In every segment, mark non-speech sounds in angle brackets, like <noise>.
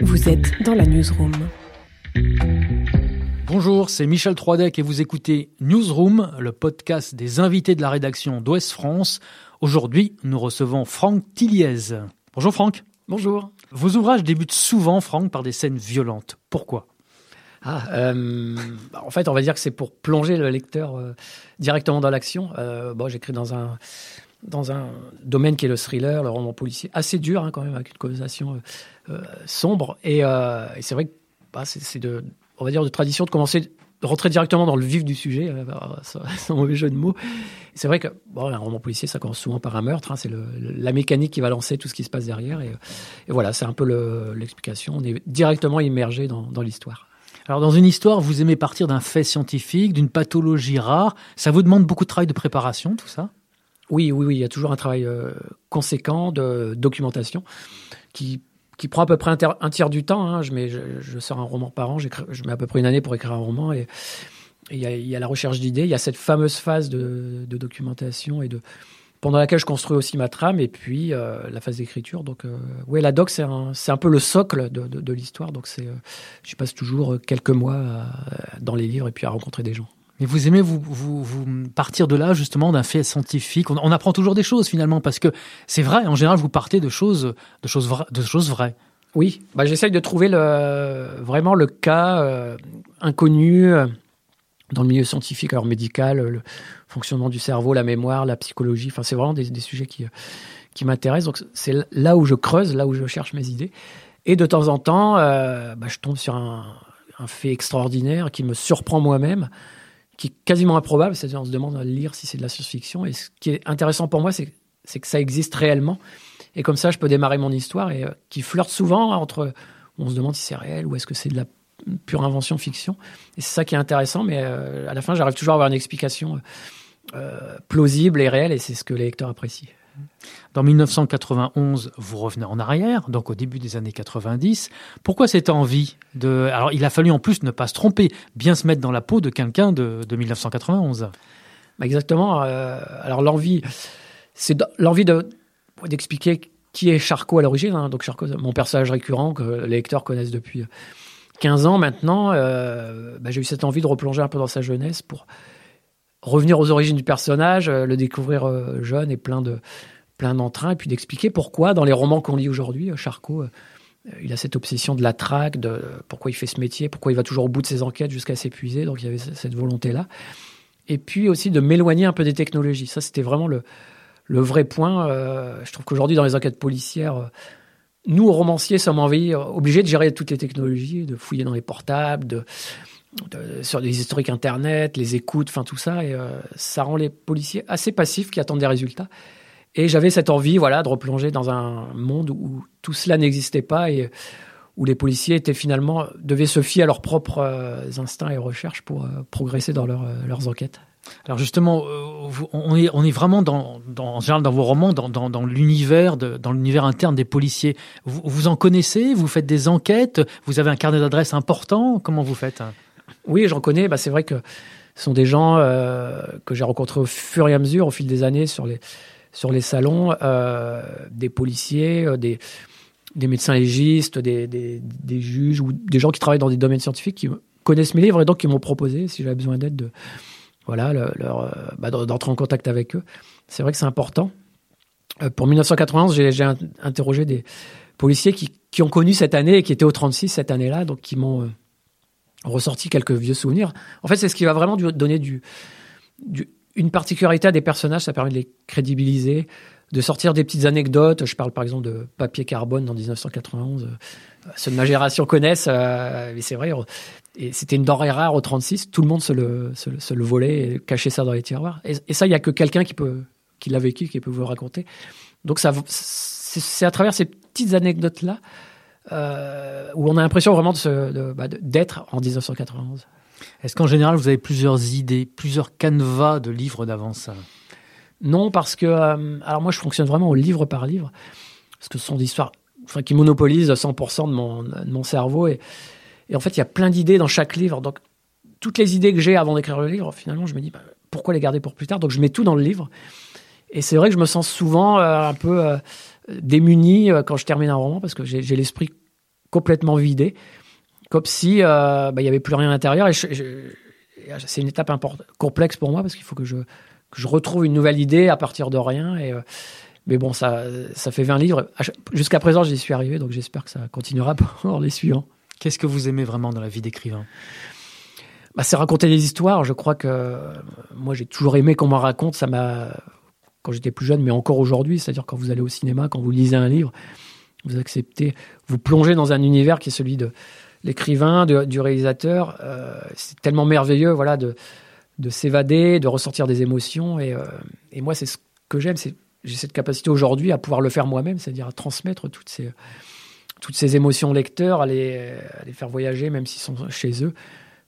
Vous êtes dans la newsroom. Bonjour, c'est Michel Troidec et vous écoutez Newsroom, le podcast des invités de la rédaction d'Ouest France. Aujourd'hui, nous recevons Franck Tilliez. Bonjour Franck. Bonjour. Vos ouvrages débutent souvent, Franck, par des scènes violentes. Pourquoi? Ah, euh, en fait, on va dire que c'est pour plonger le lecteur euh, directement dans l'action. Euh, bon, j'écris dans un dans un domaine qui est le thriller, le roman policier, assez dur hein, quand même, avec une conversation sombre. Et, et c'est vrai que bah, c'est de, on va dire, de tradition de commencer de rentrer directement dans le vif du sujet, <laughs> sans mauvais jeu de mots. C'est vrai que bon, un roman policier, ça commence souvent par un meurtre. Hein, c'est la mécanique qui va lancer tout ce qui se passe derrière. Et, voilà, c'est un peu l'explication. On est directement immergé dans l'histoire. Alors dans une histoire, vous aimez partir d'un fait scientifique, d'une pathologie rare. Ça vous demande beaucoup de travail de préparation, tout ça? Oui, oui, oui. Il y a toujours un travail euh, conséquent de documentation qui qui prend à peu près un, tiers du temps. Hein. Je, mets, je, sors un roman par an, je mets à peu près une année pour écrire un roman. Et il y, a la recherche d'idées, il y a cette fameuse phase de, de documentation et de, pendant laquelle je construis aussi ma trame et puis euh, la phase d'écriture. Donc, euh, ouais, la doc, c'est un, un peu le socle de, de, l'histoire. Donc, je passe toujours quelques mois dans les livres et puis à rencontrer des gens. Mais vous aimez vous, partir de là, justement, d'un fait scientifique. On, apprend toujours des choses, finalement, parce que c'est vrai, en général, vous partez de choses, de choses, vra de choses vraies. Oui, bah, j'essaye de trouver le, vraiment le cas inconnu dans le milieu scientifique, alors médical, le fonctionnement du cerveau, la mémoire, la psychologie. Enfin, c'est vraiment des, sujets qui, qui m'intéressent. Donc, c'est là où je creuse, là où je cherche mes idées. Et de temps en temps, euh, bah, je tombe sur un, fait extraordinaire qui me surprend moi-même, qui est quasiment improbable. C'est-à-dire, on se demande à lire si c'est de la science-fiction. Et ce qui est intéressant pour moi, c'est que ça existe réellement. Et comme ça, je peux démarrer mon histoire et euh, qui flirte souvent entre. On se demande si c'est réel ou est-ce que c'est de la pure invention fiction. Et c'est ça qui est intéressant, mais euh, à la fin, j'arrive toujours à avoir une explication euh, plausible et réelle, et c'est ce que les lecteurs apprécient. Dans 1991, vous revenez en arrière, donc au début des années 90. Pourquoi cette envie de... Alors, il a fallu en plus ne pas se tromper, bien se mettre dans la peau de quelqu'un de, de 1991. Bah exactement. Euh, alors, l'envie, c'est l'envie de, d'expliquer qui est Charcot à l'origine. Hein. Donc, Charcot, mon personnage récurrent que les lecteurs connaissent depuis 15 ans maintenant, euh, bah, j'ai eu cette envie de replonger un peu dans sa jeunesse pour revenir aux origines du personnage, euh, le découvrir euh, jeune et plein de plein d'entrain, et puis d'expliquer pourquoi dans les romans qu'on lit aujourd'hui, Charcot, il a cette obsession de la traque, de pourquoi il fait ce métier, pourquoi il va toujours au bout de ses enquêtes jusqu'à s'épuiser. Donc il y avait cette volonté-là. Et puis aussi de m'éloigner un peu des technologies. Ça, c'était vraiment le, le vrai point. je trouve qu'aujourd'hui, dans les enquêtes policières, nous, romanciers, sommes obligés de gérer toutes les technologies, de fouiller dans les portables, de, sur les historiques internet, les écoutes, enfin tout ça, et euh, ça rend les policiers assez passifs qui attendent des résultats. Et j'avais cette envie, voilà, de replonger dans un monde où tout cela n'existait pas et où les policiers étaient finalement devaient se fier à leurs propres euh, instincts et recherches pour euh, progresser dans leur, leurs enquêtes. Alors justement, euh, on est, on est vraiment dans, dans, en général dans vos romans, dans, dans, dans l'univers, dans l'univers interne des policiers. Vous, vous, en connaissez Vous faites des enquêtes Vous avez un carnet d'adresses important Comment vous faites? Oui, j'en connais. Bah, c'est vrai que ce sont des gens euh, que j'ai rencontrés au fur et à mesure, au fil des années, sur les, salons, euh, des policiers, euh, des, médecins légistes, des, juges ou des gens qui travaillent dans des domaines scientifiques qui connaissent mes livres et donc qui m'ont proposé, si j'avais besoin d'aide, de voilà, leur, bah, d'entrer en contact avec eux. C'est vrai que c'est important. Pour 1991, j'ai interrogé des policiers qui, qui, ont connu cette année et qui étaient au 36 cette année-là, donc qui m'ont ressorti quelques vieux souvenirs. En fait, c'est ce qui va vraiment donner une particularité à des personnages, ça permet de les crédibiliser, de sortir des petites anecdotes. Je parle par exemple de Papier Carbone dans 1991. Ceux de ma génération connaissent, mais c'est vrai, et c'était une denrée rare au 36. Tout le monde se le, volait et cachait ça dans les tiroirs. Et, ça, il y a que quelqu'un qui qui l'a vécu, qui peut vous raconter. Donc c'est à travers ces petites anecdotes là euh, où on a l'impression vraiment de bah, d'être en 1991. Est-ce qu'en général vous avez plusieurs idées, plusieurs canevas de livres d'avance? Non, parce que euh, alors moi je fonctionne vraiment au livre par livre, parce que ce sont des histoires, enfin qui monopolisent 100% de mon, de mon cerveau et et en fait, il y a plein d'idées dans chaque livre. Donc, toutes les idées que j'ai avant d'écrire le livre, finalement, je me dis, bah, pourquoi les garder pour plus tard? Donc, je mets tout dans le livre. Et c'est vrai que je me sens souvent euh, un peu euh, démuni euh, quand je termine un roman parce que j'ai l'esprit complètement vidé, comme si euh, bah, il y avait plus rien à l'intérieur. Et, c'est une étape complexe pour moi parce qu'il faut que je, que je retrouve une nouvelle idée à partir de rien. Et, mais bon, ça, ça fait 20 livres. Jusqu'à présent, j'y suis arrivé, donc j'espère que ça continuera <laughs> pour les suivants. Qu'est-ce que vous aimez vraiment dans la vie d'écrivain? Bah, C'est raconter des histoires. Je crois que moi, j'ai toujours aimé qu'on m'en raconte. Ça m'a quand j'étais plus jeune, mais encore aujourd'hui, c'est-à-dire quand vous allez au cinéma, quand vous lisez un livre, vous acceptez, vous plongez dans un univers qui est celui de l'écrivain, du réalisateur. Euh, c'est tellement merveilleux, voilà, de, de s'évader, de ressortir des émotions. Et, euh, et moi, c'est ce que j'aime, c'est j'ai cette capacité aujourd'hui à pouvoir le faire moi-même, c'est-à-dire à transmettre toutes ces, toutes ces émotions aux lecteurs, à les, les faire voyager, même s'ils sont chez eux.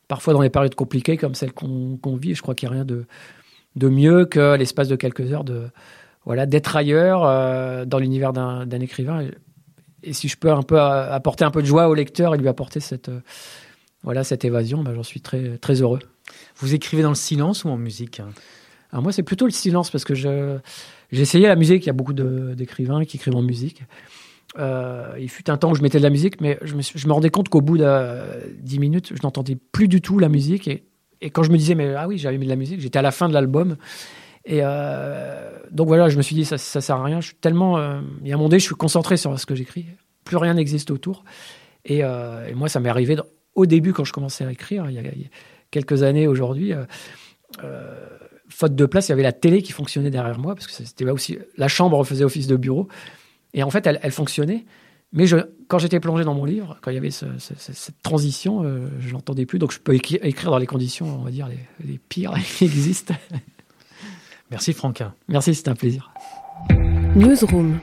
Parfois dans des périodes compliquées comme celles qu'on vit, je crois qu'il n'y a rien de, de mieux que l'espace de quelques heures de voilà d'être ailleurs euh, dans l'univers d'un écrivain. Et, si je peux un peu apporter un peu de joie au lecteur et lui apporter cette voilà cette évasion, ben, j'en suis très très heureux. Vous écrivez dans le silence ou en musique? Alors moi, c'est plutôt le silence parce que je j'ai essayé la musique. Il y a beaucoup d'écrivains qui écrivent en musique. Euh, il fut un temps où je mettais de la musique, mais je me, je me rendais compte qu'au bout de 10 minutes, je n'entendais plus du tout la musique. Et, et, quand je me disais, mais ah oui, j'avais mis de la musique, j'étais à la fin de l'album. Et euh, donc voilà, je me suis dit, ça, ça sert à rien. Je suis tellement. Il y a moment donné, je suis concentré sur ce que j'écris. Plus rien n'existe autour. Et, euh, et, moi, ça m'est arrivé au début, quand je commençais à écrire, il y a, quelques années aujourd'hui. Euh, faute de place, il y avait la télé qui fonctionnait derrière moi, parce que c'était aussi la chambre faisait office de bureau. Et en fait, elle, fonctionnait. Mais je, quand j'étais plongé dans mon livre, quand il y avait cette transition, euh, je l'entendais plus. Donc je peux écrire dans les conditions, on va dire, les, pires <laughs> qui existent. Merci Franquin. Merci, c'était un plaisir. Newsroom.